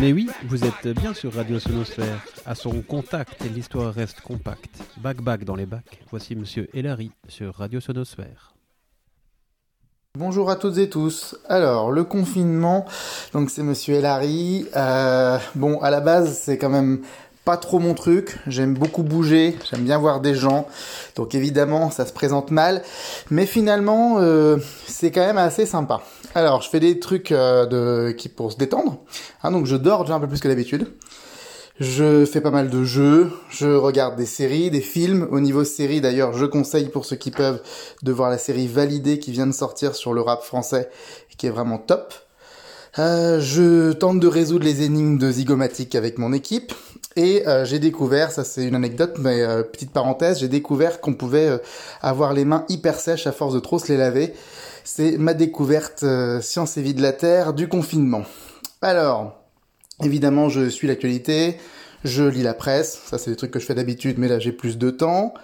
Mais oui, vous êtes bien sur Radio Sonosphère. À son contact, l'histoire reste compacte. Bac bac dans les bacs. Voici Monsieur Elary sur Radio Sonosphère. Bonjour à toutes et tous. Alors, le confinement, donc c'est Monsieur Elary. Euh, bon, à la base, c'est quand même pas trop mon truc. J'aime beaucoup bouger, j'aime bien voir des gens. Donc évidemment, ça se présente mal. Mais finalement, euh, c'est quand même assez sympa. Alors, je fais des trucs euh, de, qui pour se détendre. Hein, donc je dors déjà un peu plus que d'habitude. Je fais pas mal de jeux, je regarde des séries, des films. Au niveau série d'ailleurs, je conseille pour ceux qui peuvent de voir la série Validée qui vient de sortir sur le rap français qui est vraiment top. Euh, je tente de résoudre les énigmes de Zygomatic avec mon équipe. Et euh, j'ai découvert, ça c'est une anecdote, mais euh, petite parenthèse, j'ai découvert qu'on pouvait euh, avoir les mains hyper sèches à force de trop se les laver. C'est ma découverte science et vie de la Terre du confinement. Alors, évidemment, je suis l'actualité, je lis la presse, ça c'est des trucs que je fais d'habitude, mais là j'ai plus de temps.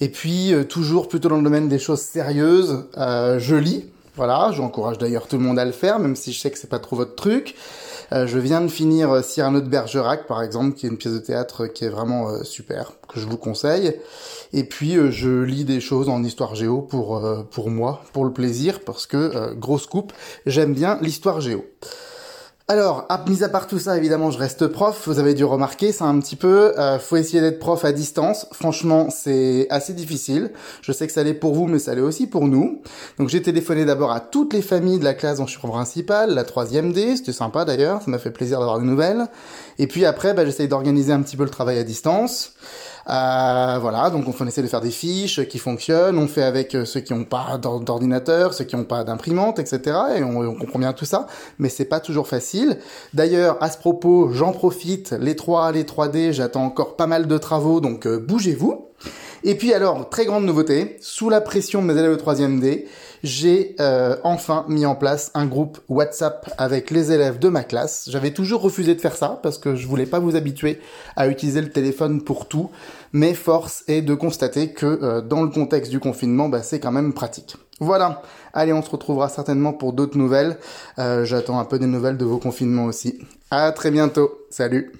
Et puis, toujours plutôt dans le domaine des choses sérieuses, je lis. Voilà, j'encourage d'ailleurs tout le monde à le faire, même si je sais que c'est pas trop votre truc. Euh, je viens de finir euh, Cyrano de Bergerac, par exemple, qui est une pièce de théâtre qui est vraiment euh, super, que je vous conseille. Et puis je lis des choses en histoire géo pour pour moi, pour le plaisir, parce que grosse coupe, j'aime bien l'histoire géo. Alors, mis à part tout ça, évidemment, je reste prof. Vous avez dû remarquer ça un petit peu. Euh, faut essayer d'être prof à distance. Franchement, c'est assez difficile. Je sais que ça l'est pour vous, mais ça l'est aussi pour nous. Donc, j'ai téléphoné d'abord à toutes les familles de la classe dont je suis principal, la troisième D. C'était sympa d'ailleurs. Ça m'a fait plaisir d'avoir des nouvelles. Et puis après, bah, j'essaye d'organiser un petit peu le travail à distance. Euh, voilà, donc on essaie de faire des fiches qui fonctionnent, on fait avec euh, ceux qui n'ont pas d'ordinateur, ceux qui n'ont pas d'imprimante, etc. Et on, comprend bien tout ça, mais c'est pas toujours facile. D'ailleurs, à ce propos, j'en profite, les 3, les 3D, j'attends encore pas mal de travaux, donc euh, bougez-vous. Et puis alors, très grande nouveauté, sous la pression de mes élèves de 3e D, j'ai euh, enfin mis en place un groupe WhatsApp avec les élèves de ma classe. J'avais toujours refusé de faire ça parce que je voulais pas vous habituer à utiliser le téléphone pour tout, mais force est de constater que euh, dans le contexte du confinement, bah, c'est quand même pratique. Voilà, allez, on se retrouvera certainement pour d'autres nouvelles. Euh, j'attends un peu des nouvelles de vos confinements aussi. À très bientôt, salut